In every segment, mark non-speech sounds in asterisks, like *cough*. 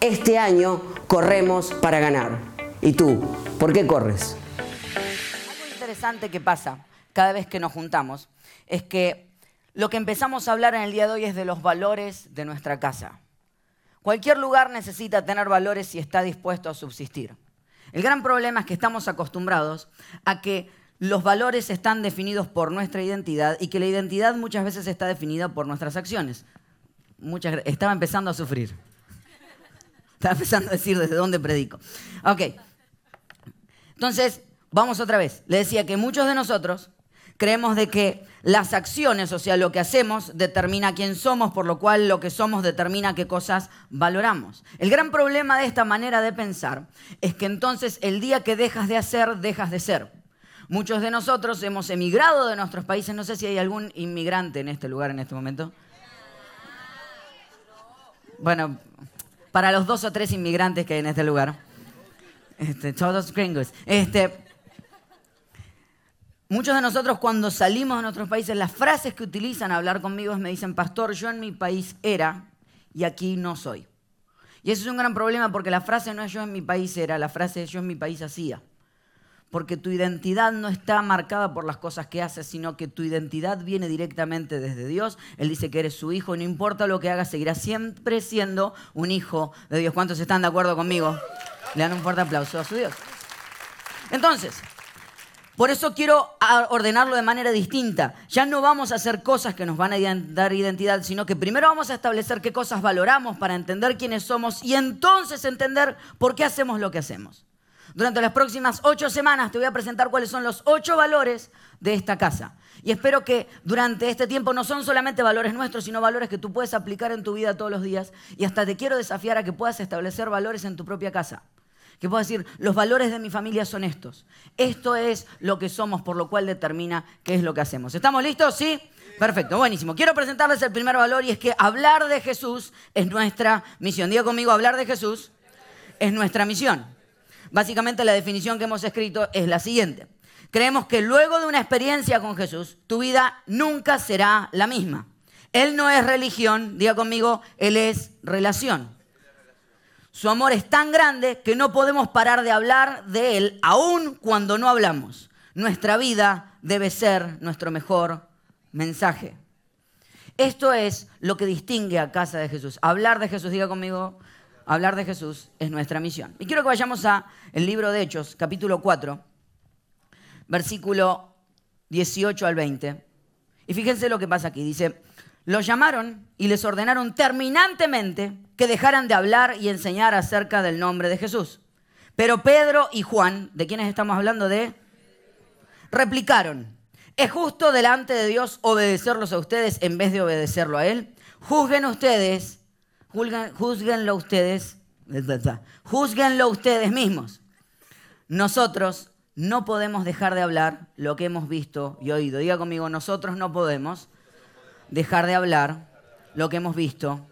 Este año corremos para ganar. ¿Y tú? ¿Por qué corres? Algo interesante que pasa cada vez que nos juntamos es que lo que empezamos a hablar en el día de hoy es de los valores de nuestra casa. Cualquier lugar necesita tener valores si está dispuesto a subsistir. El gran problema es que estamos acostumbrados a que los valores están definidos por nuestra identidad y que la identidad muchas veces está definida por nuestras acciones. Estaba empezando a sufrir. Estaba empezando a decir desde dónde predico. Ok. Entonces, vamos otra vez. Le decía que muchos de nosotros creemos de que las acciones, o sea, lo que hacemos, determina quién somos, por lo cual lo que somos determina qué cosas valoramos. El gran problema de esta manera de pensar es que entonces el día que dejas de hacer, dejas de ser. Muchos de nosotros hemos emigrado de nuestros países, no sé si hay algún inmigrante en este lugar en este momento. Bueno, para los dos o tres inmigrantes que hay en este lugar. Este, todos gringos. Este, Muchos de nosotros cuando salimos de nuestros países, las frases que utilizan a hablar conmigo me dicen, pastor, yo en mi país era y aquí no soy. Y eso es un gran problema porque la frase no es yo en mi país era, la frase es yo en mi país hacía. Porque tu identidad no está marcada por las cosas que haces, sino que tu identidad viene directamente desde Dios. Él dice que eres su hijo, no importa lo que hagas, seguirás siempre siendo un hijo de Dios. ¿Cuántos están de acuerdo conmigo? Le dan un fuerte aplauso a su Dios. Entonces, por eso quiero ordenarlo de manera distinta. Ya no vamos a hacer cosas que nos van a dar identidad, sino que primero vamos a establecer qué cosas valoramos para entender quiénes somos y entonces entender por qué hacemos lo que hacemos. Durante las próximas ocho semanas te voy a presentar cuáles son los ocho valores de esta casa. Y espero que durante este tiempo no son solamente valores nuestros, sino valores que tú puedes aplicar en tu vida todos los días. Y hasta te quiero desafiar a que puedas establecer valores en tu propia casa que puedo decir, los valores de mi familia son estos. Esto es lo que somos, por lo cual determina qué es lo que hacemos. ¿Estamos listos? ¿Sí? Perfecto, buenísimo. Quiero presentarles el primer valor y es que hablar de Jesús es nuestra misión. Diga conmigo, hablar de Jesús es nuestra misión. Básicamente la definición que hemos escrito es la siguiente. Creemos que luego de una experiencia con Jesús, tu vida nunca será la misma. Él no es religión, diga conmigo, Él es relación. Su amor es tan grande que no podemos parar de hablar de Él, aun cuando no hablamos. Nuestra vida debe ser nuestro mejor mensaje. Esto es lo que distingue a Casa de Jesús. Hablar de Jesús, diga conmigo, hablar de Jesús es nuestra misión. Y quiero que vayamos a el libro de Hechos, capítulo 4, versículo 18 al 20. Y fíjense lo que pasa aquí. Dice, los llamaron y les ordenaron terminantemente que dejaran de hablar y enseñar acerca del nombre de Jesús. Pero Pedro y Juan, ¿de quiénes estamos hablando? De... Replicaron, ¿es justo delante de Dios obedecerlos a ustedes en vez de obedecerlo a Él? Juzguen ustedes, juzguenlo ustedes, juzguenlo ustedes mismos. nosotros no podemos dejar de hablar lo que hemos visto y oído. Diga conmigo, nosotros no podemos dejar de hablar lo que hemos visto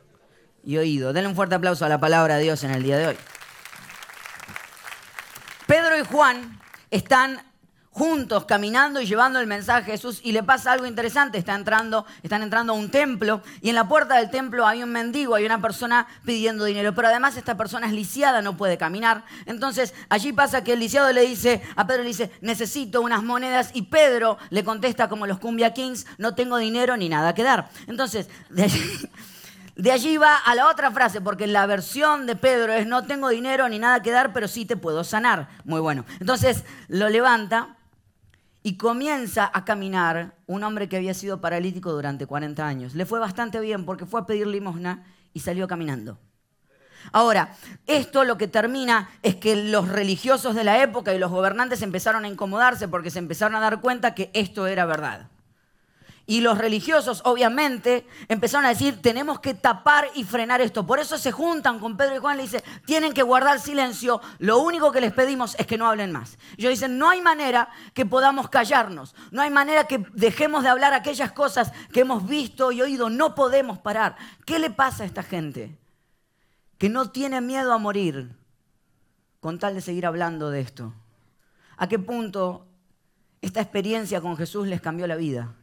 y oído. Denle un fuerte aplauso a la palabra de Dios en el día de hoy. Pedro y Juan están juntos caminando y llevando el mensaje a Jesús y le pasa algo interesante, Está entrando, están entrando a un templo y en la puerta del templo hay un mendigo, hay una persona pidiendo dinero, pero además esta persona es lisiada, no puede caminar. Entonces allí pasa que el lisiado le dice, a Pedro le dice, necesito unas monedas y Pedro le contesta como los Cumbia Kings, no tengo dinero ni nada que dar. Entonces, de allí... *laughs* De allí va a la otra frase, porque la versión de Pedro es no tengo dinero ni nada que dar, pero sí te puedo sanar. Muy bueno. Entonces lo levanta y comienza a caminar un hombre que había sido paralítico durante 40 años. Le fue bastante bien porque fue a pedir limosna y salió caminando. Ahora, esto lo que termina es que los religiosos de la época y los gobernantes empezaron a incomodarse porque se empezaron a dar cuenta que esto era verdad. Y los religiosos, obviamente, empezaron a decir, tenemos que tapar y frenar esto. Por eso se juntan con Pedro y Juan y le dicen, tienen que guardar silencio, lo único que les pedimos es que no hablen más. Ellos dicen, no hay manera que podamos callarnos, no hay manera que dejemos de hablar aquellas cosas que hemos visto y oído, no podemos parar. ¿Qué le pasa a esta gente? Que no tiene miedo a morir con tal de seguir hablando de esto. ¿A qué punto esta experiencia con Jesús les cambió la vida?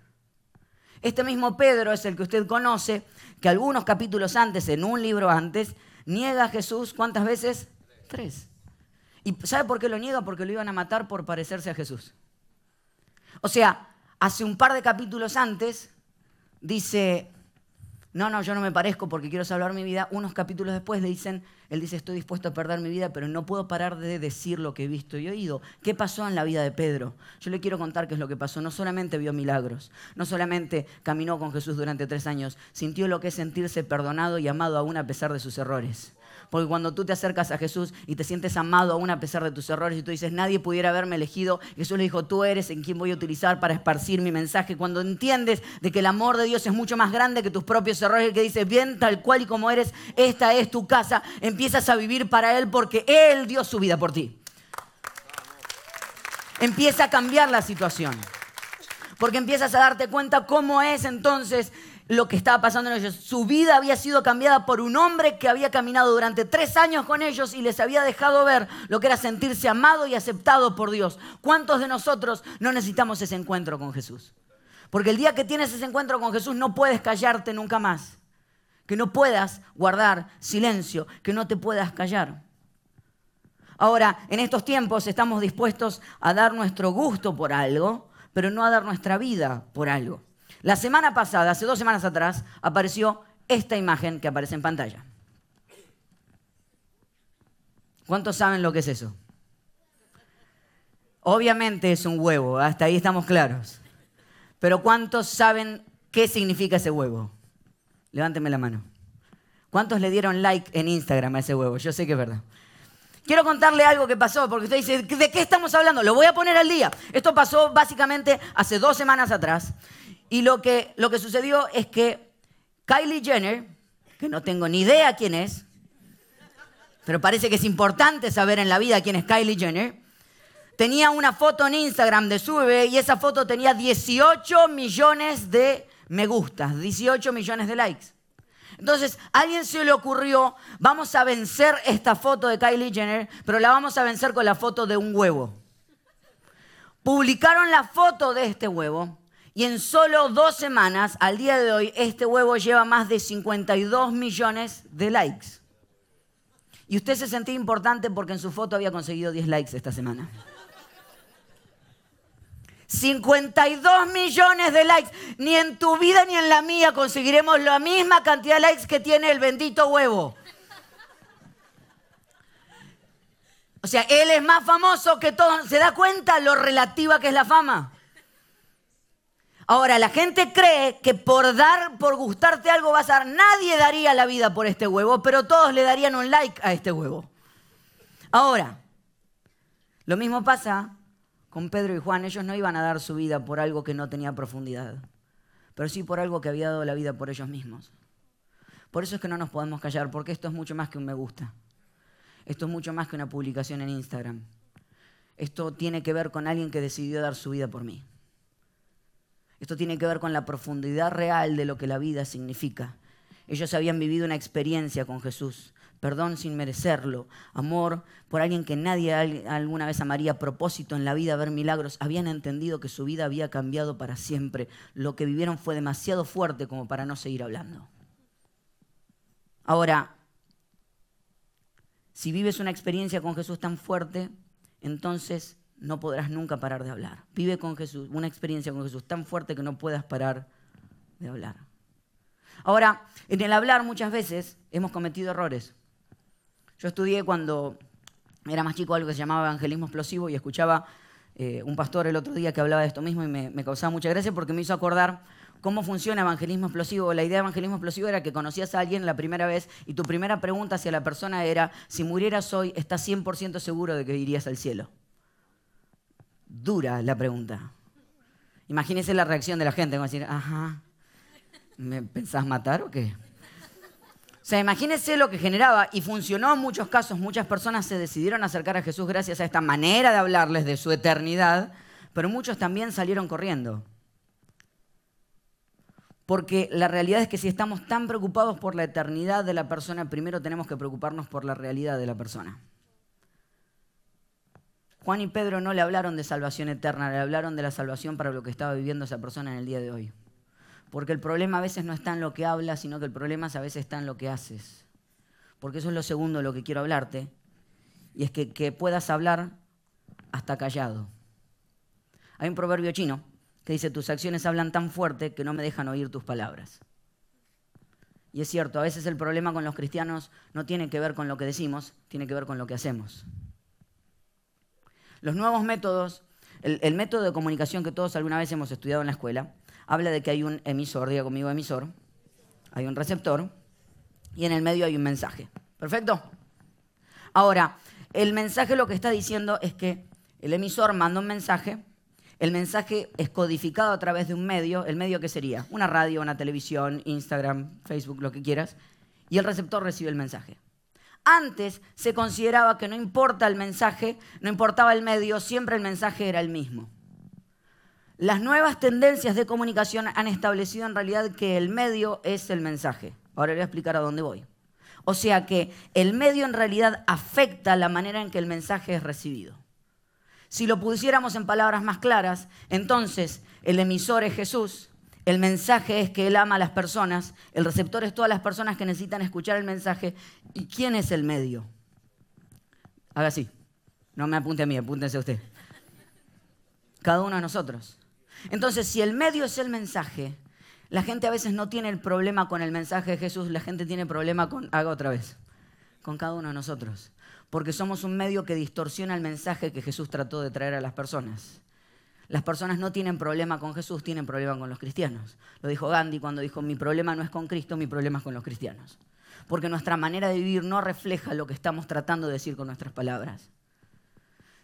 Este mismo Pedro es el que usted conoce, que algunos capítulos antes, en un libro antes, niega a Jesús cuántas veces? Tres. ¿Y sabe por qué lo niega? Porque lo iban a matar por parecerse a Jesús. O sea, hace un par de capítulos antes dice, no, no, yo no me parezco porque quiero salvar mi vida. Unos capítulos después le dicen, él dice, estoy dispuesto a perder mi vida, pero no puedo parar de decir lo que he visto y oído. ¿Qué pasó en la vida de Pedro? Yo le quiero contar qué es lo que pasó. No solamente vio milagros, no solamente caminó con Jesús durante tres años, sintió lo que es sentirse perdonado y amado aún a pesar de sus errores. Porque cuando tú te acercas a Jesús y te sientes amado aún a pesar de tus errores y tú dices, nadie pudiera haberme elegido, Jesús le dijo, tú eres en quien voy a utilizar para esparcir mi mensaje. Cuando entiendes de que el amor de Dios es mucho más grande que tus propios errores, el que dice, bien tal cual y como eres, esta es tu casa, empiezas a vivir para Él porque Él dio su vida por ti. Empieza a cambiar la situación. Porque empiezas a darte cuenta cómo es entonces lo que estaba pasando en ellos. Su vida había sido cambiada por un hombre que había caminado durante tres años con ellos y les había dejado ver lo que era sentirse amado y aceptado por Dios. ¿Cuántos de nosotros no necesitamos ese encuentro con Jesús? Porque el día que tienes ese encuentro con Jesús no puedes callarte nunca más. Que no puedas guardar silencio, que no te puedas callar. Ahora, en estos tiempos estamos dispuestos a dar nuestro gusto por algo, pero no a dar nuestra vida por algo. La semana pasada, hace dos semanas atrás, apareció esta imagen que aparece en pantalla. ¿Cuántos saben lo que es eso? Obviamente es un huevo, hasta ahí estamos claros. Pero ¿cuántos saben qué significa ese huevo? Levánteme la mano. ¿Cuántos le dieron like en Instagram a ese huevo? Yo sé que es verdad. Quiero contarle algo que pasó, porque usted dice, ¿de qué estamos hablando? Lo voy a poner al día. Esto pasó básicamente hace dos semanas atrás. Y lo que, lo que sucedió es que Kylie Jenner, que no tengo ni idea quién es, pero parece que es importante saber en la vida quién es Kylie Jenner, tenía una foto en Instagram de su bebé y esa foto tenía 18 millones de me gustas, 18 millones de likes. Entonces, a alguien se le ocurrió, vamos a vencer esta foto de Kylie Jenner, pero la vamos a vencer con la foto de un huevo. Publicaron la foto de este huevo y en solo dos semanas, al día de hoy, este huevo lleva más de 52 millones de likes. Y usted se sentía importante porque en su foto había conseguido 10 likes esta semana. 52 millones de likes. Ni en tu vida ni en la mía conseguiremos la misma cantidad de likes que tiene el bendito huevo. O sea, él es más famoso que todos. ¿Se da cuenta lo relativa que es la fama? Ahora, la gente cree que por dar, por gustarte algo vas a dar. Nadie daría la vida por este huevo, pero todos le darían un like a este huevo. Ahora, lo mismo pasa con Pedro y Juan. Ellos no iban a dar su vida por algo que no tenía profundidad, pero sí por algo que había dado la vida por ellos mismos. Por eso es que no nos podemos callar, porque esto es mucho más que un me gusta. Esto es mucho más que una publicación en Instagram. esto tiene que ver con alguien que decidió dar su vida por mí. Esto tiene que ver con la profundidad real de lo que la vida significa. Ellos habían vivido una experiencia con Jesús, perdón sin merecerlo, amor por alguien que nadie alguna vez amaría, propósito en la vida, ver milagros. Habían entendido que su vida había cambiado para siempre. Lo que vivieron fue demasiado fuerte como para no seguir hablando. Ahora, si vives una experiencia con Jesús tan fuerte, entonces no podrás nunca parar de hablar. Vive con Jesús, una experiencia con Jesús tan fuerte que no puedas parar de hablar. Ahora, en el hablar muchas veces hemos cometido errores. Yo estudié cuando era más chico algo que se llamaba evangelismo explosivo y escuchaba eh, un pastor el otro día que hablaba de esto mismo y me, me causaba mucha gracia porque me hizo acordar cómo funciona evangelismo explosivo. La idea de evangelismo explosivo era que conocías a alguien la primera vez y tu primera pregunta hacia la persona era, si murieras hoy, ¿estás 100% seguro de que irías al cielo? Dura la pregunta. Imagínese la reacción de la gente, como decir, ajá, ¿me pensás matar o qué? O sea, imagínese lo que generaba y funcionó en muchos casos. Muchas personas se decidieron acercar a Jesús gracias a esta manera de hablarles de su eternidad, pero muchos también salieron corriendo. Porque la realidad es que si estamos tan preocupados por la eternidad de la persona, primero tenemos que preocuparnos por la realidad de la persona. Juan y Pedro no le hablaron de salvación eterna, le hablaron de la salvación para lo que estaba viviendo esa persona en el día de hoy. Porque el problema a veces no está en lo que hablas, sino que el problema a veces está en lo que haces. Porque eso es lo segundo de lo que quiero hablarte. Y es que, que puedas hablar hasta callado. Hay un proverbio chino que dice, tus acciones hablan tan fuerte que no me dejan oír tus palabras. Y es cierto, a veces el problema con los cristianos no tiene que ver con lo que decimos, tiene que ver con lo que hacemos. Los nuevos métodos, el, método de comunicación que todos alguna vez hemos estudiado en la escuela, habla de que hay un emisor, diga conmigo emisor, hay un receptor y en el medio hay un mensaje. ¿Perfecto? Ahora, el mensaje lo que está diciendo es que el emisor manda un mensaje el mensaje es codificado a través de un medio, el medio que sería una radio, una televisión, Instagram, Facebook, lo que quieras, y el receptor recibe el mensaje. Antes se consideraba que no importa el mensaje, no importaba el medio, siempre el mensaje era el mismo. Las nuevas tendencias de comunicación han establecido en realidad que el medio es el mensaje. Ahora voy a explicar a dónde voy. O sea que el medio en realidad afecta la manera en que el mensaje es recibido. Si lo pusiéramos en palabras más claras, entonces el emisor es Jesús, el mensaje es que Él ama a las personas, el receptor es todas las personas que necesitan escuchar el mensaje. ¿Y quién es el medio? Haga así. No me apunte a mí, apúntense a usted. Cada uno de nosotros. Entonces, si el medio es el mensaje, la gente a veces no tiene el problema con el mensaje de Jesús, la gente tiene problema con, haga otra vez, con cada uno de nosotros porque somos un medio que distorsiona el mensaje que Jesús trató de traer a las personas. Las personas no tienen problema con Jesús, tienen problema con los cristianos. Lo dijo Gandhi cuando dijo, mi problema no es con Cristo, mi problema es con los cristianos. Porque nuestra manera de vivir no refleja lo que estamos tratando de decir con nuestras palabras.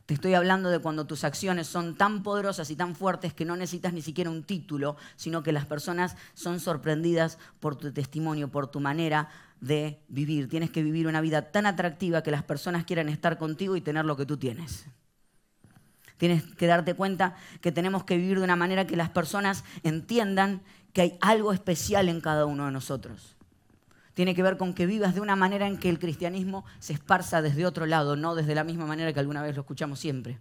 Te estoy hablando de cuando tus acciones son tan poderosas y tan fuertes que no necesitas ni siquiera un título, sino que las personas son sorprendidas por tu testimonio, por tu manera de vivir. Tienes que vivir una vida tan atractiva que las personas quieran estar contigo y tener lo que tú tienes. Tienes que darte cuenta que tenemos que vivir de una manera que las personas entiendan que hay algo especial en cada uno de nosotros. Tiene que ver con que vivas de una manera en que el cristianismo se esparza desde otro lado, no desde la misma manera que alguna vez lo escuchamos siempre.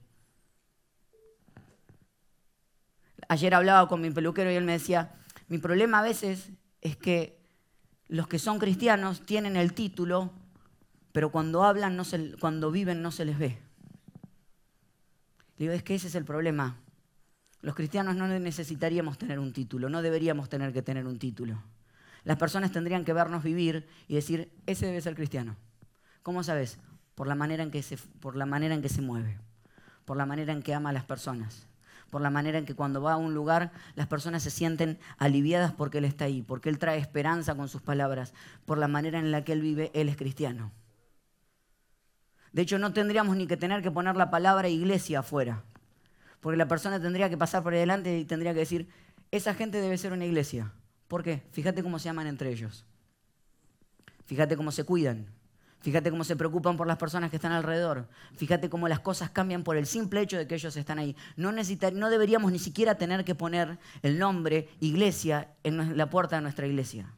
Ayer hablaba con mi peluquero y él me decía, mi problema a veces es que los que son cristianos tienen el título, pero cuando hablan, no se, cuando viven, no se les ve. Digo, es que ese es el problema. Los cristianos no necesitaríamos tener un título, no deberíamos tener que tener un título. Las personas tendrían que vernos vivir y decir, ese debe ser cristiano. ¿Cómo sabes? Por la manera en que se, por la manera en que se mueve, por la manera en que ama a las personas, por la manera en que cuando va a un lugar las personas se sienten aliviadas porque Él está ahí, porque Él trae esperanza con sus palabras, por la manera en la que Él vive, Él es cristiano. De hecho, no tendríamos ni que tener que poner la palabra iglesia afuera, porque la persona tendría que pasar por delante y tendría que decir, esa gente debe ser una iglesia. ¿Por qué? Fíjate cómo se aman entre ellos. Fíjate cómo se cuidan. Fíjate cómo se preocupan por las personas que están alrededor. Fíjate cómo las cosas cambian por el simple hecho de que ellos están ahí. No, no deberíamos ni siquiera tener que poner el nombre iglesia en la puerta de nuestra iglesia.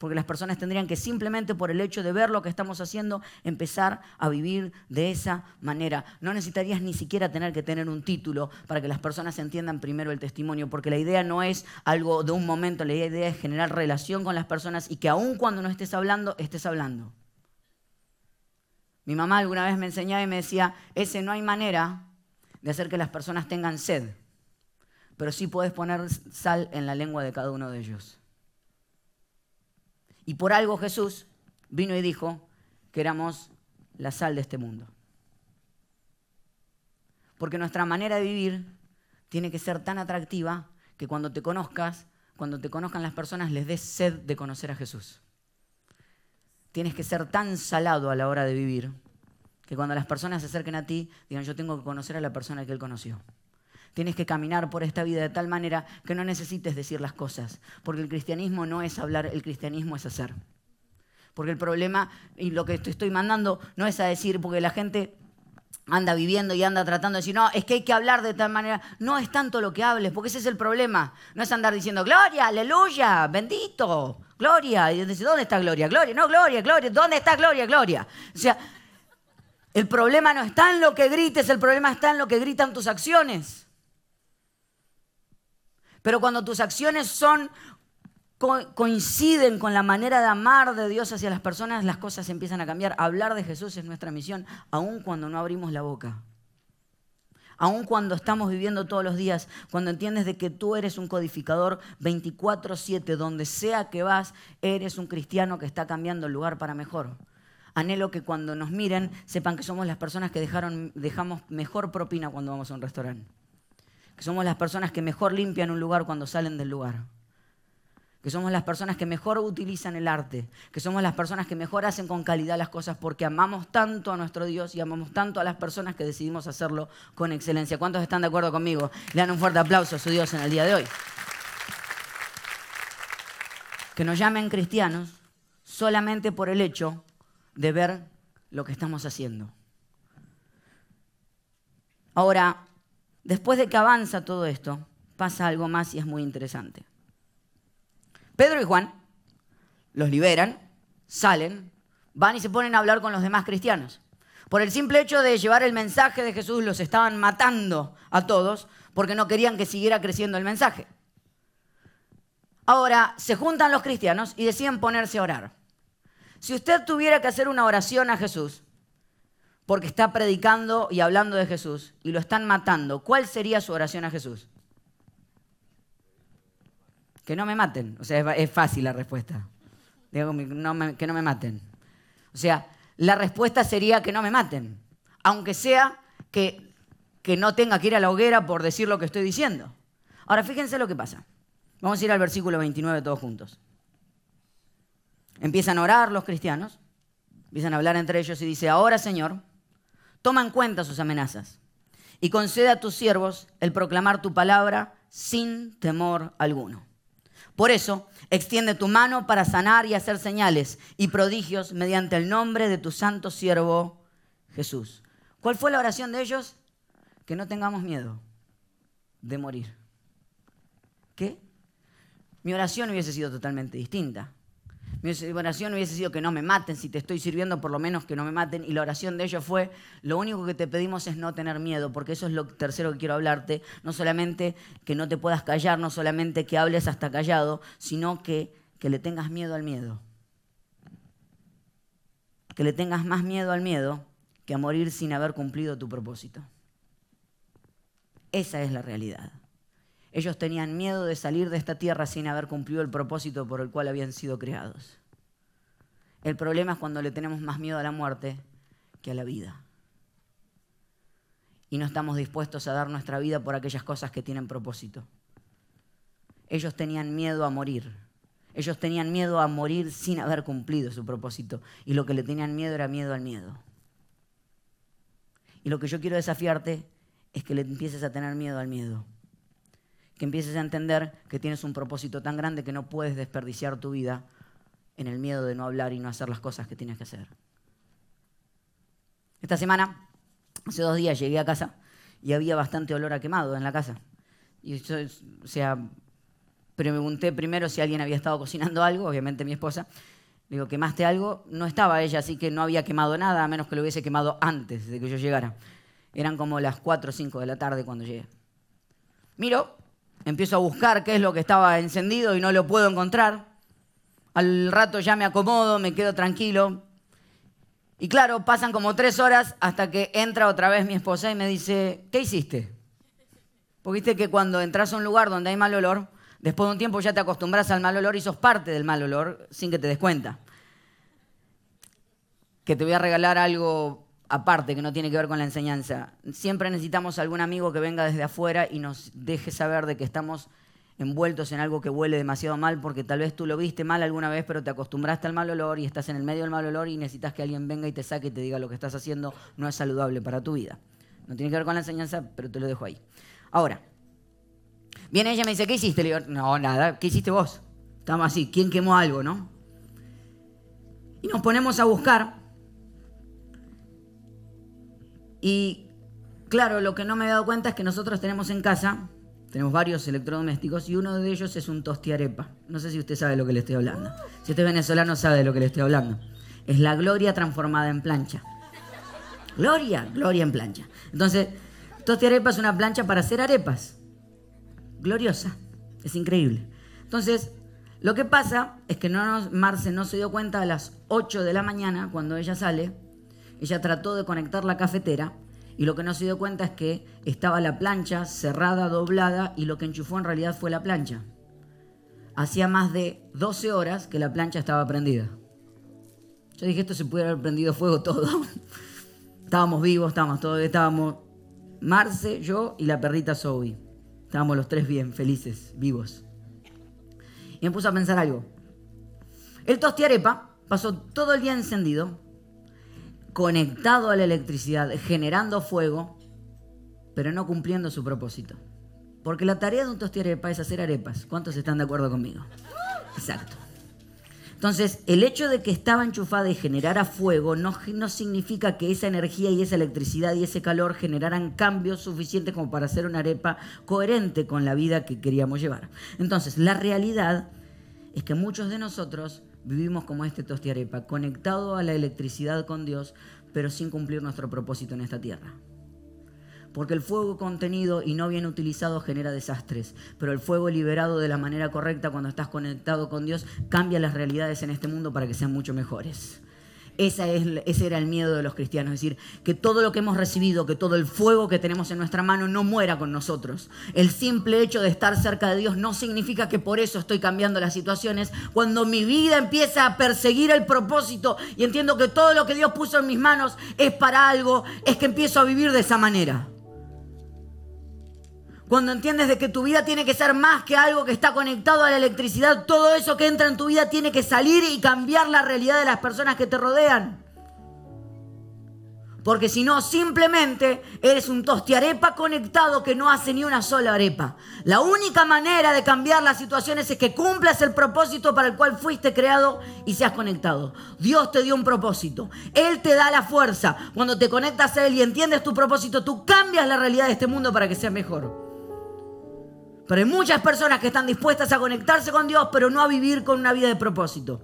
Porque las personas tendrían que simplemente por el hecho de ver lo que estamos haciendo, empezar a vivir de esa manera. No necesitarías ni siquiera tener que tener un título para que las personas entiendan primero el testimonio, porque la idea no es algo de un momento, la idea es generar relación con las personas y que aun cuando no estés hablando, estés hablando. Mi mamá alguna vez me enseñaba y me decía, ese no hay manera de hacer que las personas tengan sed, pero sí puedes poner sal en la lengua de cada uno de ellos. Y por algo Jesús vino y dijo que éramos la sal de este mundo. Porque nuestra manera de vivir tiene que ser tan atractiva que cuando te conozcas, cuando te conozcan las personas, les des sed de conocer a Jesús tienes que ser tan salado a la hora de vivir que cuando las personas se acerquen a ti digan yo tengo que conocer a la persona que él conoció. Tienes que caminar por esta vida de tal manera que no necesites decir las cosas, porque el cristianismo no es hablar, el cristianismo es hacer. Porque el problema, y lo que te estoy mandando, no es a decir, porque la gente anda viviendo y anda tratando de decir, no, es que hay que hablar de tal manera. No es tanto lo que hables, porque ese es el problema. No es andar diciendo, gloria, aleluya, bendito, gloria. Y dice, ¿dónde está gloria? Gloria, no, gloria, gloria, ¿dónde está gloria, gloria? O sea, el problema no está en lo que grites, el problema está en lo que gritan tus acciones. Pero cuando tus acciones son coinciden con la manera de amar de Dios hacia las personas, las cosas empiezan a cambiar. Hablar de Jesús es nuestra misión, aun cuando no abrimos la boca. Aun cuando estamos viviendo todos los días, cuando entiendes de que tú eres un codificador 24/7, donde sea que vas, eres un cristiano que está cambiando el lugar para mejor. Anhelo que cuando nos miren sepan que somos las personas que dejaron, dejamos mejor propina cuando vamos a un restaurante. Que somos las personas que mejor limpian un lugar cuando salen del lugar que somos las personas que mejor utilizan el arte, que somos las personas que mejor hacen con calidad las cosas porque amamos tanto a nuestro Dios y amamos tanto a las personas que decidimos hacerlo con excelencia. ¿Cuántos están de acuerdo conmigo? Le dan un fuerte aplauso a su Dios en el día de hoy. Que nos llamen cristianos solamente por el hecho de ver lo que estamos haciendo. Ahora, después de que avanza todo esto, pasa algo más y es muy interesante. Pedro y Juan los liberan, salen, van y se ponen a hablar con los demás cristianos. Por el simple hecho de llevar el mensaje de Jesús, los estaban matando a todos porque no querían que siguiera creciendo el mensaje. Ahora, se juntan los cristianos y deciden ponerse a orar. Si usted tuviera que hacer una oración a Jesús, porque está predicando y hablando de Jesús y lo están matando, ¿cuál sería su oración a Jesús? Que no me maten. O sea, es, fácil la respuesta. Digo, que no me maten. O sea, la respuesta sería que no me maten. Aunque sea que, que no tenga que ir a la hoguera por decir lo que estoy diciendo. Ahora, fíjense lo que pasa. Vamos a ir al versículo 29 todos juntos. Empiezan a orar los cristianos, empiezan a hablar entre ellos y dice, ahora Señor, toma en cuenta sus amenazas y concede a tus siervos el proclamar tu palabra sin temor alguno. Por eso, extiende tu mano para sanar y hacer señales y prodigios mediante el nombre de tu santo siervo Jesús. ¿Cuál fue la oración de ellos? Que no tengamos miedo de morir. ¿Qué? Mi oración hubiese sido totalmente distinta. Mi oración hubiese sido que no me maten, si te estoy sirviendo por lo menos que no me maten. Y la oración de ellos fue, lo único que te pedimos es no tener miedo, porque eso es lo tercero que quiero hablarte. No solamente que no te puedas callar, no solamente que hables hasta callado, sino que, que le tengas miedo al miedo. Que le tengas más miedo al miedo que a morir sin haber cumplido tu propósito. Esa es la realidad. Ellos tenían miedo de salir de esta tierra sin haber cumplido el propósito por el cual habían sido creados. El problema es cuando le tenemos más miedo a la muerte que a la vida. Y no estamos dispuestos a dar nuestra vida por aquellas cosas que tienen propósito. Ellos tenían miedo a morir. Ellos tenían miedo a morir sin haber cumplido su propósito. Y lo que le tenían miedo era miedo al miedo. Y lo que yo quiero desafiarte es que le empieces a tener miedo al miedo que empieces a entender que tienes un propósito tan grande que no puedes desperdiciar tu vida en el miedo de no hablar y no hacer las cosas que tienes que hacer. Esta semana, hace dos días, llegué a casa y había bastante olor a quemado en la casa. Y yo, o sea, pregunté primero si alguien había estado cocinando algo, obviamente mi esposa. Le digo, ¿quemaste algo? No estaba ella, así que no había quemado nada, a menos que lo hubiese quemado antes de que yo llegara. Eran como las 4 o 5 de la tarde cuando llegué. Miro, empiezo a buscar qué es lo que estaba encendido y no lo puedo encontrar. Al rato ya me acomodo, me quedo tranquilo. Y claro, pasan como tres horas hasta que entra otra vez mi esposa y me dice, ¿qué hiciste? Porque viste que cuando entras a un lugar donde hay mal olor, Después de un tiempo ya te acostumbras al mal olor y sos parte del mal olor sin que te des cuenta. Que te voy a regalar algo aparte que no tiene que ver con la enseñanza. Siempre necesitamos algún amigo que venga desde afuera y nos deje saber de que estamos envueltos en algo que huele demasiado mal porque tal vez tú lo viste mal alguna vez pero te acostumbraste al mal olor y estás en el medio del mal olor y necesitas que alguien venga y te saque y te diga lo que estás haciendo no es saludable para tu vida. No tiene que ver con la enseñanza, pero te lo dejo ahí. Ahora, Viene ella y me dice, ¿qué hiciste? Le digo, no, nada, ¿qué hiciste vos? Estamos así, ¿quién quemó algo, no? Y nos ponemos a buscar. Y claro, lo que no me he dado cuenta es que nosotros tenemos en casa, tenemos varios electrodomésticos y uno de ellos es un tostiarepa. No sé si usted sabe de lo que le estoy hablando. Si usted es venezolano sabe de lo que le estoy hablando. Es la gloria transformada en plancha. Gloria, gloria en plancha. Entonces, tostiarepa es una plancha para hacer arepas gloriosa. Es increíble. Entonces, lo que pasa es que no Marce no se dio cuenta a las 8 de la mañana cuando ella sale. Ella trató de conectar la cafetera y lo que no se dio cuenta es que estaba la plancha cerrada, doblada y lo que enchufó en realidad fue la plancha. Hacía más de 12 horas que la plancha estaba prendida. Yo dije, esto se puede haber prendido fuego todo. *laughs* estábamos vivos, estábamos todos, estábamos Marce, yo y la perrita Zoe. Estábamos los tres bien, felices, vivos. Y me puse a pensar algo. El tostiarepa pasó todo el día encendido, conectado a la electricidad, generando fuego, pero no cumpliendo su propósito. Porque la tarea de un tostiarepa es hacer arepas. ¿Cuántos están de acuerdo conmigo? Exacto. Entonces, el hecho de que estaba enchufada y generara fuego no, no, significa que esa energía y esa electricidad y ese calor generaran cambios suficientes como para hacer una arepa coherente con la vida que queríamos llevar. Entonces, la realidad es que muchos de nosotros vivimos como este tostiarepa, conectado a la electricidad con Dios, pero sin cumplir nuestro propósito en esta tierra porque el fuego contenido y no bien utilizado genera desastres, pero el fuego liberado de la manera correcta cuando estás conectado con Dios cambia las realidades en este mundo para que sean mucho mejores. Ese era el miedo de los cristianos, es decir, que todo lo que hemos recibido, que todo el fuego que tenemos en nuestra mano no muera con nosotros. El simple hecho de estar cerca de Dios no significa que por eso estoy cambiando las situaciones. Cuando mi vida empieza a perseguir el propósito y entiendo que todo lo que Dios puso en mis manos es para algo, es que empiezo a vivir de esa manera. Cuando entiendes de que tu vida tiene que ser más que algo que está conectado a la electricidad, todo eso que entra en tu vida tiene que salir y cambiar la realidad de las personas que te rodean. Porque si no, simplemente eres un tostiarepa conectado que no hace ni una sola arepa. La única manera de cambiar las situaciones es que cumplas el propósito para el cual fuiste creado y seas conectado. Dios te dio un propósito. Él te da la fuerza. Cuando te conectas a Él y entiendes tu propósito, tú cambias la realidad de este mundo para que sea mejor. Pero hay muchas personas que están dispuestas a conectarse con Dios, pero no a vivir con una vida de propósito.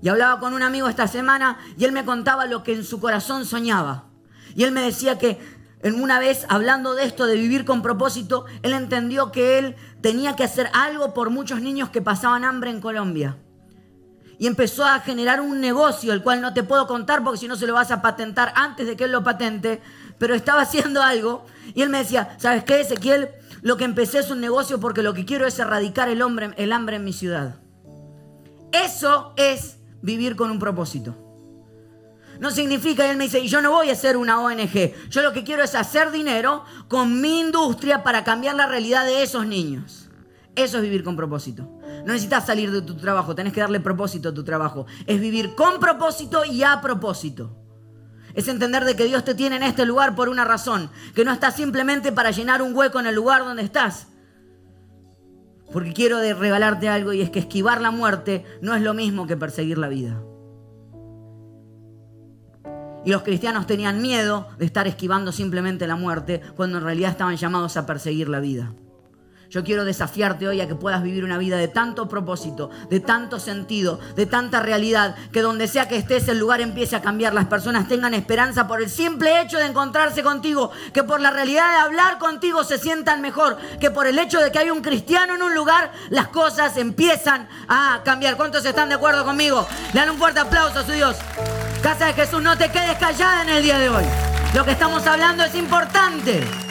Y hablaba con un amigo esta semana y él me contaba lo que en su corazón soñaba. Y él me decía que en una vez hablando de esto, de vivir con propósito, él entendió que él tenía que hacer algo por muchos niños que pasaban hambre en Colombia. Y empezó a generar un negocio, el cual no te puedo contar porque si no se lo vas a patentar antes de que él lo patente, pero estaba *laughs* haciendo algo. Y él me decía, ¿sabes qué, Ezequiel? Lo que empecé es un negocio porque lo que quiero es erradicar el, el hambre en mi ciudad. Eso es vivir con un propósito. No significa, y él me dice, y yo no voy a ser una ONG. Yo lo que quiero es hacer dinero con mi industria para cambiar la realidad de esos niños. Eso es vivir con propósito. No necesitas salir de tu trabajo, tenés que darle propósito a tu trabajo. Es vivir con propósito y a propósito. Es entender de que Dios te tiene en este lugar por una razón, que no estás simplemente para llenar un hueco en el lugar donde estás. Porque quiero regalarte algo y es que esquivar la muerte no es lo mismo que perseguir la vida. Y los cristianos tenían miedo de estar esquivando simplemente la muerte cuando en realidad estaban llamados a perseguir la vida. Yo quiero desafiarte hoy a que puedas vivir una vida de tanto propósito, de tanto sentido, de tanta realidad, que donde sea que estés el lugar empiece a cambiar, las personas tengan esperanza por el simple hecho de encontrarse contigo, que por la realidad de hablar contigo se sientan mejor, que por el hecho de que hay un cristiano en un lugar, las cosas empiezan a cambiar. ¿Cuántos están de acuerdo conmigo? Le dan un fuerte aplauso a su Dios. Casa de Jesús, no te quedes callada en el día de hoy. Lo que estamos hablando es importante.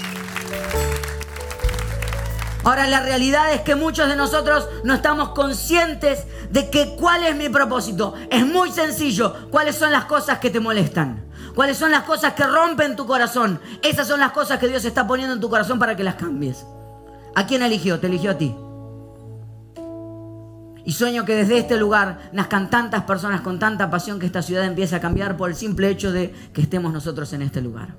Ahora la realidad es que muchos de nosotros no estamos conscientes de que cuál es mi propósito. Es muy sencillo. ¿Cuáles son las cosas que te molestan? ¿Cuáles son las cosas que rompen tu corazón? Esas son las cosas que Dios está poniendo en tu corazón para que las cambies. ¿A quién eligió? Te eligió a ti. Y sueño que desde este lugar nazcan tantas personas con tanta pasión que esta ciudad empiece a cambiar por el simple hecho de que estemos nosotros en este lugar.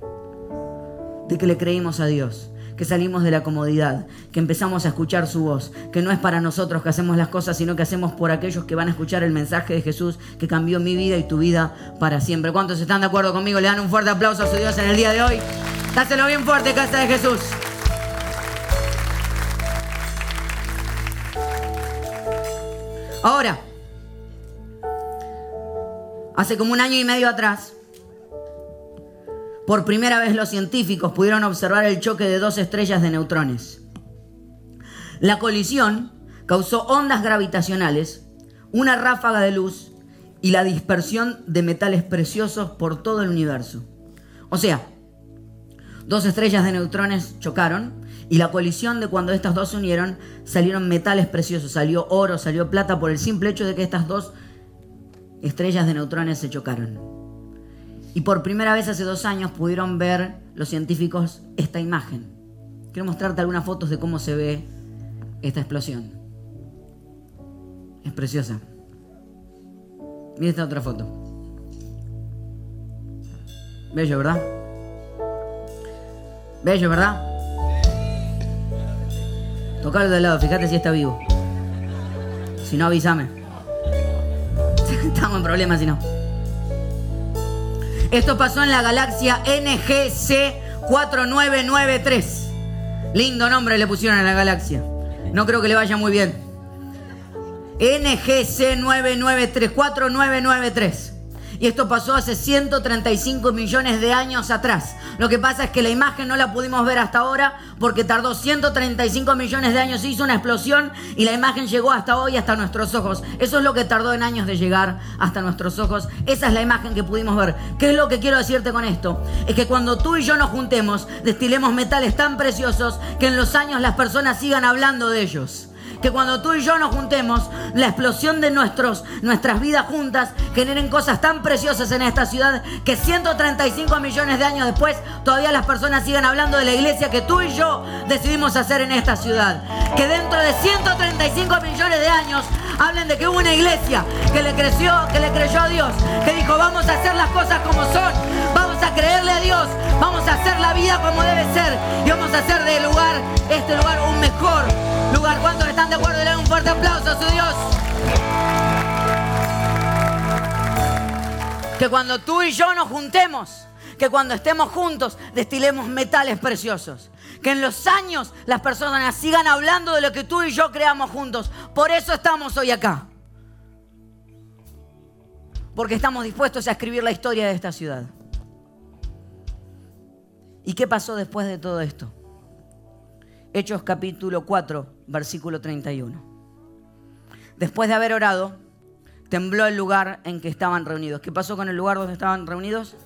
De que le creímos a Dios que salimos de la comodidad, que empezamos a escuchar su voz, que no es para nosotros que hacemos las cosas, sino que hacemos por aquellos que van a escuchar el mensaje de Jesús que cambió mi vida y tu vida para siempre. ¿Cuántos están de acuerdo conmigo? Le dan un fuerte aplauso a su Dios en el día de hoy. Dáselo bien fuerte, casa de Jesús. Ahora, hace como un año y medio atrás, por primera vez los científicos pudieron observar el choque de dos estrellas de neutrones. La colisión causó ondas gravitacionales, una ráfaga de luz y la dispersión de metales preciosos por todo el universo. O sea, dos estrellas de neutrones chocaron y la colisión de cuando estas dos se unieron salieron metales preciosos, salió oro, salió plata por el simple hecho de que estas dos estrellas de neutrones se chocaron. Y por primera vez hace dos años pudieron ver los científicos esta imagen. Quiero mostrarte algunas fotos de cómo se ve esta explosión. Es preciosa. Mira esta otra foto. Bello, ¿verdad? Bello, ¿verdad? Tocalo de lado, fíjate si está vivo. Si no, avísame. *laughs* Estamos en problemas si no. Esto pasó en la galaxia NGC 4993. Lindo nombre le pusieron a la galaxia. No creo que le vaya muy bien. NGC 993, 4993. Y esto pasó hace 135 millones de años atrás. Lo que pasa es que la imagen no la pudimos ver hasta ahora porque tardó 135 millones de años, hizo una explosión y la imagen llegó hasta hoy, hasta nuestros ojos. Eso es lo que tardó en años de llegar hasta nuestros ojos. Esa es la imagen que pudimos ver. ¿Qué es lo que quiero decirte con esto? Es que cuando tú y yo nos juntemos, destilemos metales tan preciosos que en los años las personas sigan hablando de ellos que cuando tú y yo nos juntemos, la explosión de nuestros, nuestras vidas juntas generen cosas tan preciosas en esta ciudad que 135 millones de años después todavía las personas sigan hablando de la iglesia que tú y yo decidimos hacer en esta ciudad. Que dentro de 135 millones de años hablen de que hubo una iglesia que le creció, que le creyó a Dios, que dijo vamos a hacer las cosas como son, vamos a creerle a Dios, vamos a hacer la vida como debe ser y vamos a hacer de lugar, este lugar un mejor lugar. ¿Cuántos están de acuerdo? Le dan un fuerte aplauso a su Dios. Que cuando tú y yo nos juntemos, que cuando estemos juntos destilemos metales preciosos. Que en los años las personas sigan hablando de lo que tú y yo creamos juntos. Por eso estamos hoy acá. Porque estamos dispuestos a escribir la historia de esta ciudad. ¿Y qué pasó después de todo esto? Hechos capítulo 4, versículo 31. Después de haber orado, tembló el lugar en que estaban reunidos. ¿Qué pasó con el lugar donde estaban reunidos?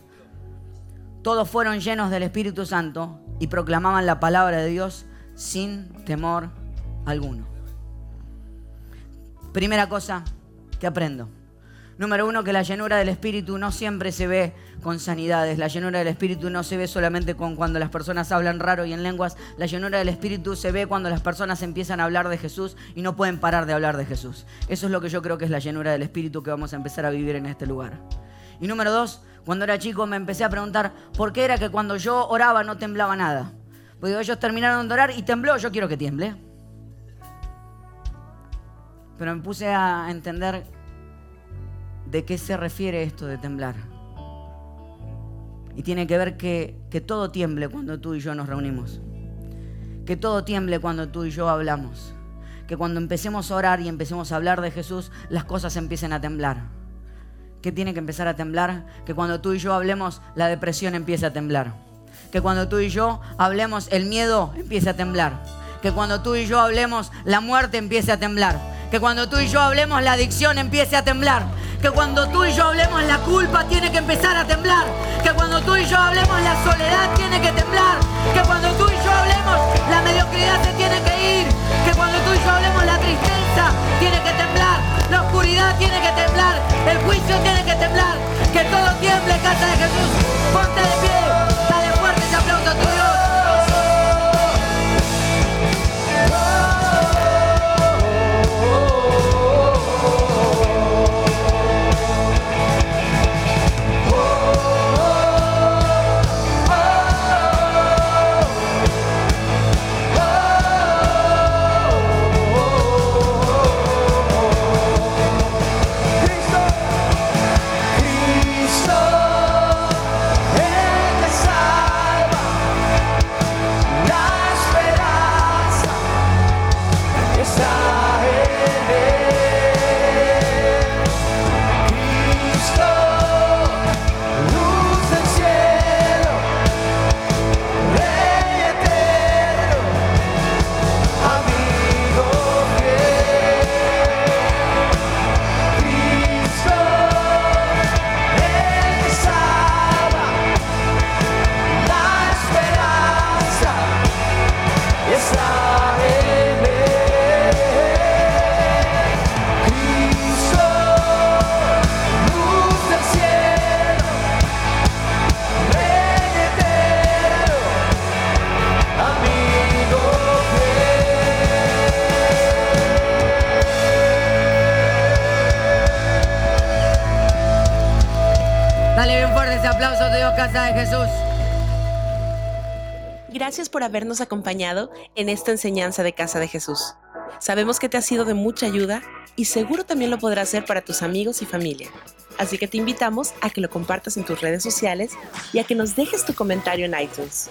Todos fueron llenos del Espíritu Santo y proclamaban la palabra de Dios sin temor alguno. Primera cosa que aprendo. Número uno, que la llenura del Espíritu no siempre se ve con sanidades. La llenura del Espíritu no se ve solamente con cuando las personas hablan raro y en lenguas. La llenura del Espíritu se ve cuando las personas empiezan a hablar de Jesús y no pueden parar de hablar de Jesús. Eso es lo que yo creo que es la llenura del Espíritu que vamos a empezar a vivir en este lugar. Y número dos, cuando era chico me empecé a preguntar por qué era que cuando yo oraba no temblaba nada. Porque ellos terminaron de orar y tembló, yo quiero que tiemble. Pero me puse a entender de qué se refiere esto de temblar. Y tiene que ver que, que todo tiemble cuando tú y yo nos reunimos. Que todo tiemble cuando tú y yo hablamos. Que cuando empecemos a orar y empecemos a hablar de Jesús, las cosas empiecen a temblar. ¿Qué tiene que empezar a temblar? Que cuando tú y yo hablemos, la depresión empiece a temblar. Que cuando tú y yo hablemos, el miedo empiece a temblar. Que cuando tú y yo hablemos, la muerte empiece a temblar. Que cuando tú y yo hablemos, la adicción empiece a temblar. Que cuando tú y yo hablemos, la culpa tiene que empezar a temblar. Que cuando tú y yo hablemos, la soledad tiene que temblar. Que cuando tú y yo hablemos, la mediocridad se tiene que ir. Que cuando tú y yo hablemos, la tristeza tiene que temblar. La oscuridad tiene que temblar. El juicio tiene que temblar. Que todo tiemble, casa de Jesús. Ponte de pie. Dale fuerte ese aplauso a Gracias por habernos acompañado en esta enseñanza de Casa de Jesús. Sabemos que te ha sido de mucha ayuda y seguro también lo podrás hacer para tus amigos y familia. Así que te invitamos a que lo compartas en tus redes sociales y a que nos dejes tu comentario en iTunes.